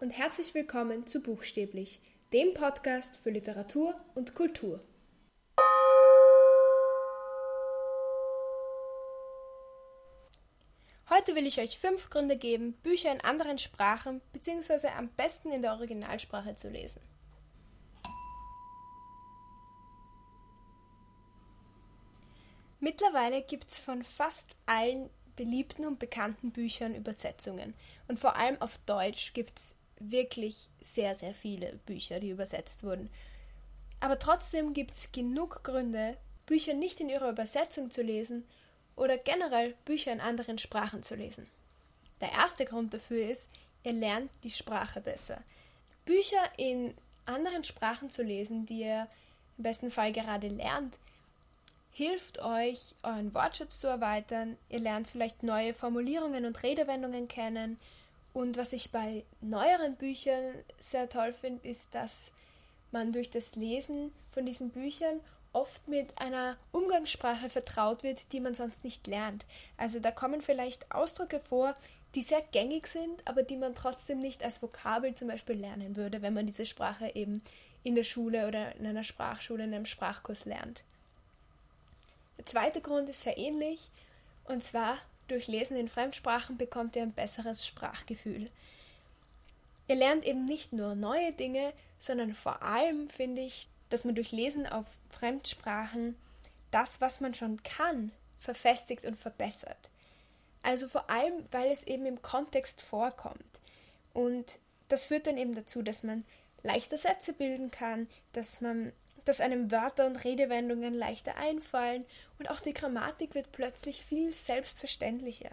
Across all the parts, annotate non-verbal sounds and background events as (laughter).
und herzlich willkommen zu Buchstäblich, dem Podcast für Literatur und Kultur. Heute will ich euch fünf Gründe geben, Bücher in anderen Sprachen bzw. am besten in der Originalsprache zu lesen. Mittlerweile gibt es von fast allen beliebten und bekannten Büchern Übersetzungen. Und vor allem auf Deutsch gibt es wirklich sehr, sehr viele Bücher, die übersetzt wurden. Aber trotzdem gibt es genug Gründe, Bücher nicht in ihrer Übersetzung zu lesen oder generell Bücher in anderen Sprachen zu lesen. Der erste Grund dafür ist, ihr lernt die Sprache besser. Bücher in anderen Sprachen zu lesen, die ihr im besten Fall gerade lernt, hilft euch, euren Wortschatz zu erweitern. Ihr lernt vielleicht neue Formulierungen und Redewendungen kennen. Und was ich bei neueren Büchern sehr toll finde, ist, dass man durch das Lesen von diesen Büchern oft mit einer Umgangssprache vertraut wird, die man sonst nicht lernt. Also da kommen vielleicht Ausdrücke vor, die sehr gängig sind, aber die man trotzdem nicht als Vokabel zum Beispiel lernen würde, wenn man diese Sprache eben in der Schule oder in einer Sprachschule, in einem Sprachkurs lernt. Der zweite Grund ist sehr ähnlich, und zwar durch Lesen in Fremdsprachen bekommt ihr ein besseres Sprachgefühl. Ihr lernt eben nicht nur neue Dinge, sondern vor allem finde ich, dass man durch Lesen auf Fremdsprachen das, was man schon kann, verfestigt und verbessert. Also vor allem, weil es eben im Kontext vorkommt. Und das führt dann eben dazu, dass man leichter Sätze bilden kann, dass man dass einem Wörter und Redewendungen leichter einfallen und auch die Grammatik wird plötzlich viel selbstverständlicher,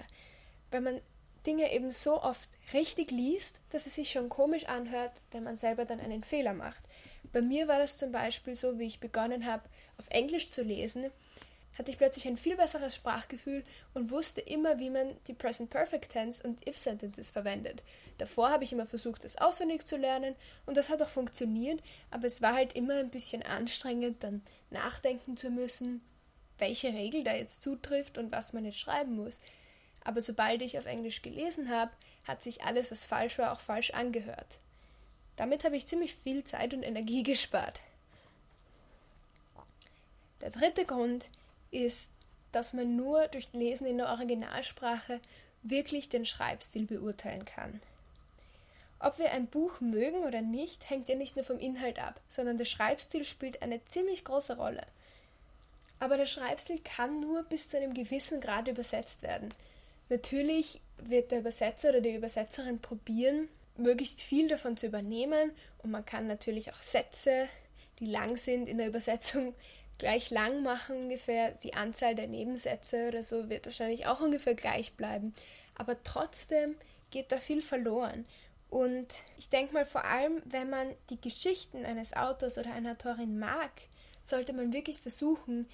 weil man Dinge eben so oft richtig liest, dass es sich schon komisch anhört, wenn man selber dann einen Fehler macht. Bei mir war das zum Beispiel so, wie ich begonnen habe, auf Englisch zu lesen, hatte ich plötzlich ein viel besseres Sprachgefühl und wusste immer, wie man die Present Perfect Tense und If Sentences verwendet. Davor habe ich immer versucht, das auswendig zu lernen und das hat auch funktioniert, aber es war halt immer ein bisschen anstrengend, dann nachdenken zu müssen, welche Regel da jetzt zutrifft und was man jetzt schreiben muss. Aber sobald ich auf Englisch gelesen habe, hat sich alles, was falsch war, auch falsch angehört. Damit habe ich ziemlich viel Zeit und Energie (laughs) gespart. Der dritte Grund ist, dass man nur durch Lesen in der Originalsprache wirklich den Schreibstil beurteilen kann. Ob wir ein Buch mögen oder nicht, hängt ja nicht nur vom Inhalt ab, sondern der Schreibstil spielt eine ziemlich große Rolle. Aber der Schreibstil kann nur bis zu einem gewissen Grad übersetzt werden. Natürlich wird der Übersetzer oder die Übersetzerin probieren, möglichst viel davon zu übernehmen und man kann natürlich auch Sätze, die lang sind, in der Übersetzung gleich lang machen ungefähr. Die Anzahl der Nebensätze oder so wird wahrscheinlich auch ungefähr gleich bleiben. Aber trotzdem geht da viel verloren. Und ich denke mal, vor allem, wenn man die Geschichten eines Autors oder einer Autorin mag, sollte man wirklich versuchen,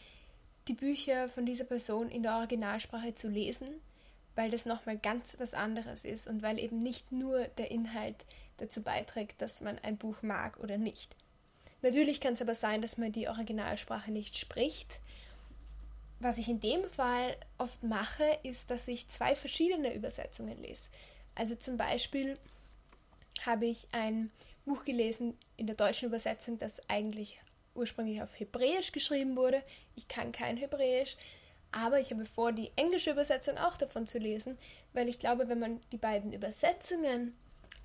die Bücher von dieser Person in der Originalsprache zu lesen, weil das nochmal ganz was anderes ist und weil eben nicht nur der Inhalt dazu beiträgt, dass man ein Buch mag oder nicht. Natürlich kann es aber sein, dass man die Originalsprache nicht spricht. Was ich in dem Fall oft mache, ist, dass ich zwei verschiedene Übersetzungen lese. Also zum Beispiel habe ich ein Buch gelesen in der deutschen Übersetzung, das eigentlich ursprünglich auf Hebräisch geschrieben wurde. Ich kann kein Hebräisch, aber ich habe vor, die englische Übersetzung auch davon zu lesen, weil ich glaube, wenn man die beiden Übersetzungen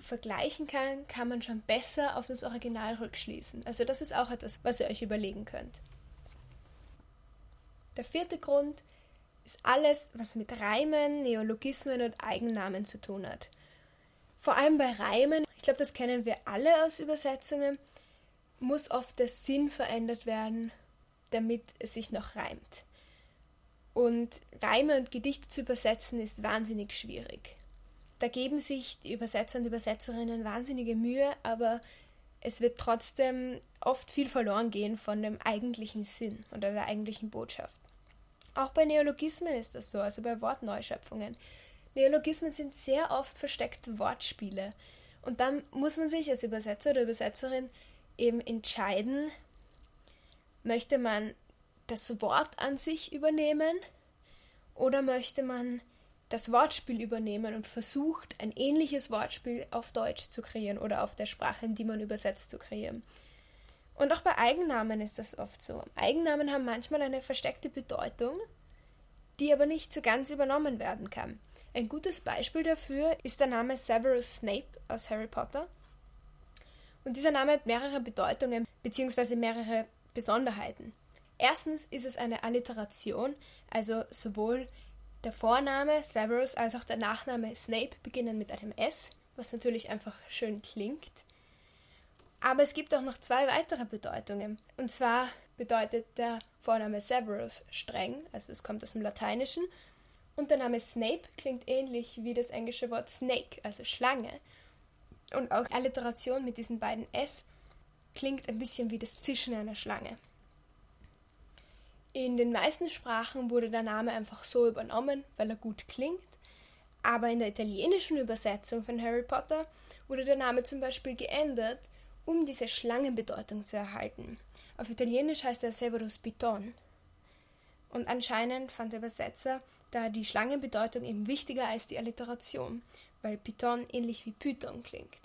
vergleichen kann, kann man schon besser auf das Original rückschließen. Also das ist auch etwas, was ihr euch überlegen könnt. Der vierte Grund ist alles, was mit Reimen, Neologismen und Eigennamen zu tun hat. Vor allem bei Reimen, ich glaube, das kennen wir alle aus Übersetzungen, muss oft der Sinn verändert werden, damit es sich noch reimt. Und Reime und Gedichte zu übersetzen ist wahnsinnig schwierig. Da geben sich die Übersetzer und Übersetzerinnen wahnsinnige Mühe, aber es wird trotzdem oft viel verloren gehen von dem eigentlichen Sinn oder der eigentlichen Botschaft. Auch bei Neologismen ist das so, also bei Wortneuschöpfungen. Neologismen sind sehr oft versteckte Wortspiele. Und dann muss man sich als Übersetzer oder Übersetzerin eben entscheiden, möchte man das Wort an sich übernehmen oder möchte man das Wortspiel übernehmen und versucht, ein ähnliches Wortspiel auf Deutsch zu kreieren oder auf der Sprache, in die man übersetzt, zu kreieren. Und auch bei Eigennamen ist das oft so. Eigennamen haben manchmal eine versteckte Bedeutung, die aber nicht so ganz übernommen werden kann. Ein gutes Beispiel dafür ist der Name Severus Snape aus Harry Potter. Und dieser Name hat mehrere Bedeutungen bzw. mehrere Besonderheiten. Erstens ist es eine Alliteration, also sowohl der Vorname Severus als auch der Nachname Snape beginnen mit einem S, was natürlich einfach schön klingt. Aber es gibt auch noch zwei weitere Bedeutungen. Und zwar bedeutet der Vorname Severus streng, also es kommt aus dem Lateinischen. Und der Name Snape klingt ähnlich wie das englische Wort Snake, also Schlange. Und auch Alliteration mit diesen beiden S klingt ein bisschen wie das Zischen einer Schlange. In den meisten Sprachen wurde der Name einfach so übernommen, weil er gut klingt. Aber in der italienischen Übersetzung von Harry Potter wurde der Name zum Beispiel geändert, um diese Schlangenbedeutung zu erhalten. Auf Italienisch heißt er Severus Piton. Und anscheinend fand der Übersetzer da die Schlangenbedeutung eben wichtiger als die Alliteration, weil Piton ähnlich wie Python klingt.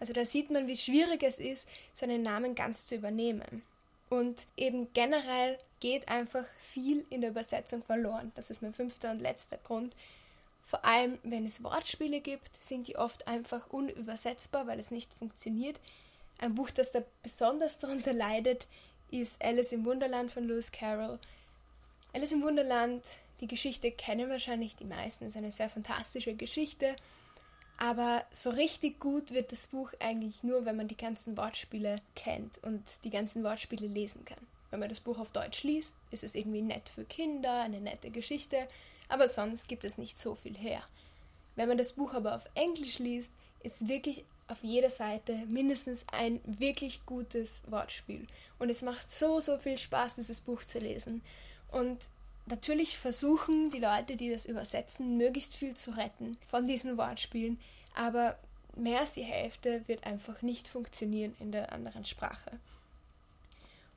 Also da sieht man, wie schwierig es ist, so einen Namen ganz zu übernehmen. Und eben generell geht einfach viel in der Übersetzung verloren. Das ist mein fünfter und letzter Grund. Vor allem, wenn es Wortspiele gibt, sind die oft einfach unübersetzbar, weil es nicht funktioniert. Ein Buch, das da besonders darunter leidet, ist Alice im Wunderland von Lewis Carroll. Alice im Wunderland, die Geschichte kennen wahrscheinlich die meisten, ist eine sehr fantastische Geschichte. Aber so richtig gut wird das Buch eigentlich nur, wenn man die ganzen Wortspiele kennt und die ganzen Wortspiele lesen kann. Wenn man das Buch auf Deutsch liest, ist es irgendwie nett für Kinder, eine nette Geschichte, aber sonst gibt es nicht so viel her. Wenn man das Buch aber auf Englisch liest, ist wirklich auf jeder Seite mindestens ein wirklich gutes Wortspiel. Und es macht so, so viel Spaß, dieses Buch zu lesen. Und natürlich versuchen die Leute, die das übersetzen, möglichst viel zu retten von diesen Wortspielen, aber mehr als die Hälfte wird einfach nicht funktionieren in der anderen Sprache.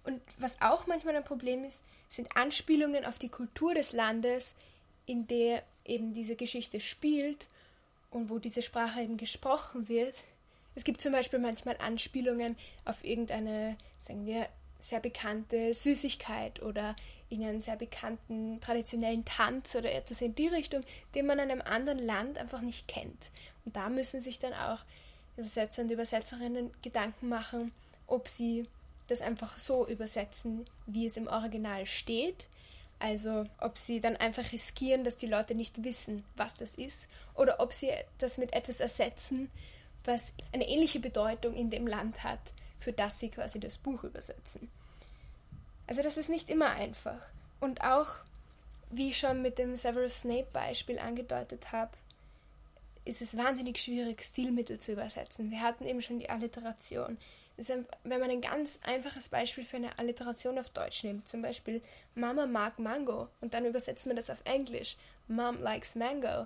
Und was auch manchmal ein Problem ist, sind Anspielungen auf die Kultur des Landes, in der eben diese Geschichte spielt und wo diese Sprache eben gesprochen wird. Es gibt zum Beispiel manchmal Anspielungen auf irgendeine, sagen wir, sehr bekannte Süßigkeit oder irgendeinen sehr bekannten traditionellen Tanz oder etwas in die Richtung, den man in einem anderen Land einfach nicht kennt. Und da müssen sich dann auch Übersetzer und Übersetzerinnen Gedanken machen, ob sie das einfach so übersetzen, wie es im Original steht. Also ob sie dann einfach riskieren, dass die Leute nicht wissen, was das ist, oder ob sie das mit etwas ersetzen, was eine ähnliche Bedeutung in dem Land hat, für das sie quasi das Buch übersetzen. Also das ist nicht immer einfach. Und auch, wie ich schon mit dem Severus Snape Beispiel angedeutet habe, ist es wahnsinnig schwierig, Stilmittel zu übersetzen. Wir hatten eben schon die Alliteration. wenn man ein ganz einfaches Beispiel für eine Alliteration auf Deutsch nimmt, zum Beispiel Mama mag Mango und dann übersetzt man das auf Englisch, Mom likes Mango,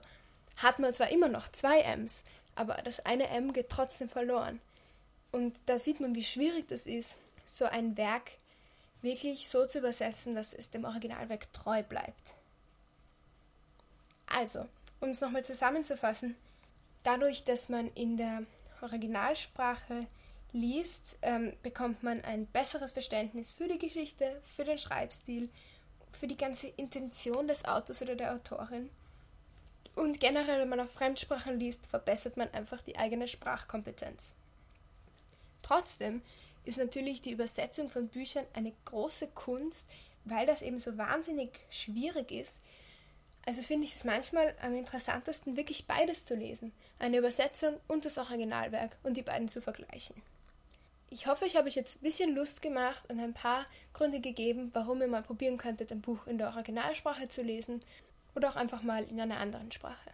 hat man zwar immer noch zwei M's, aber das eine M geht trotzdem verloren. Und da sieht man, wie schwierig das ist, so ein Werk wirklich so zu übersetzen, dass es dem Originalwerk treu bleibt. Also, um es nochmal zusammenzufassen, dadurch, dass man in der Originalsprache liest, ähm, bekommt man ein besseres Verständnis für die Geschichte, für den Schreibstil, für die ganze Intention des Autors oder der Autorin. Und generell, wenn man auf Fremdsprachen liest, verbessert man einfach die eigene Sprachkompetenz. Trotzdem ist natürlich die Übersetzung von Büchern eine große Kunst, weil das eben so wahnsinnig schwierig ist, also finde ich es manchmal am interessantesten, wirklich beides zu lesen. Eine Übersetzung und das Originalwerk und die beiden zu vergleichen. Ich hoffe, ich habe euch jetzt ein bisschen Lust gemacht und ein paar Gründe gegeben, warum ihr mal probieren könntet, ein Buch in der Originalsprache zu lesen oder auch einfach mal in einer anderen Sprache.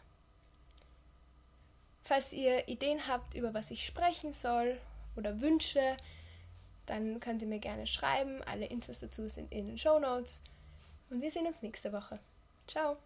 Falls ihr Ideen habt, über was ich sprechen soll oder Wünsche, dann könnt ihr mir gerne schreiben. Alle Infos dazu sind in den Show Notes. Und wir sehen uns nächste Woche. Ciao!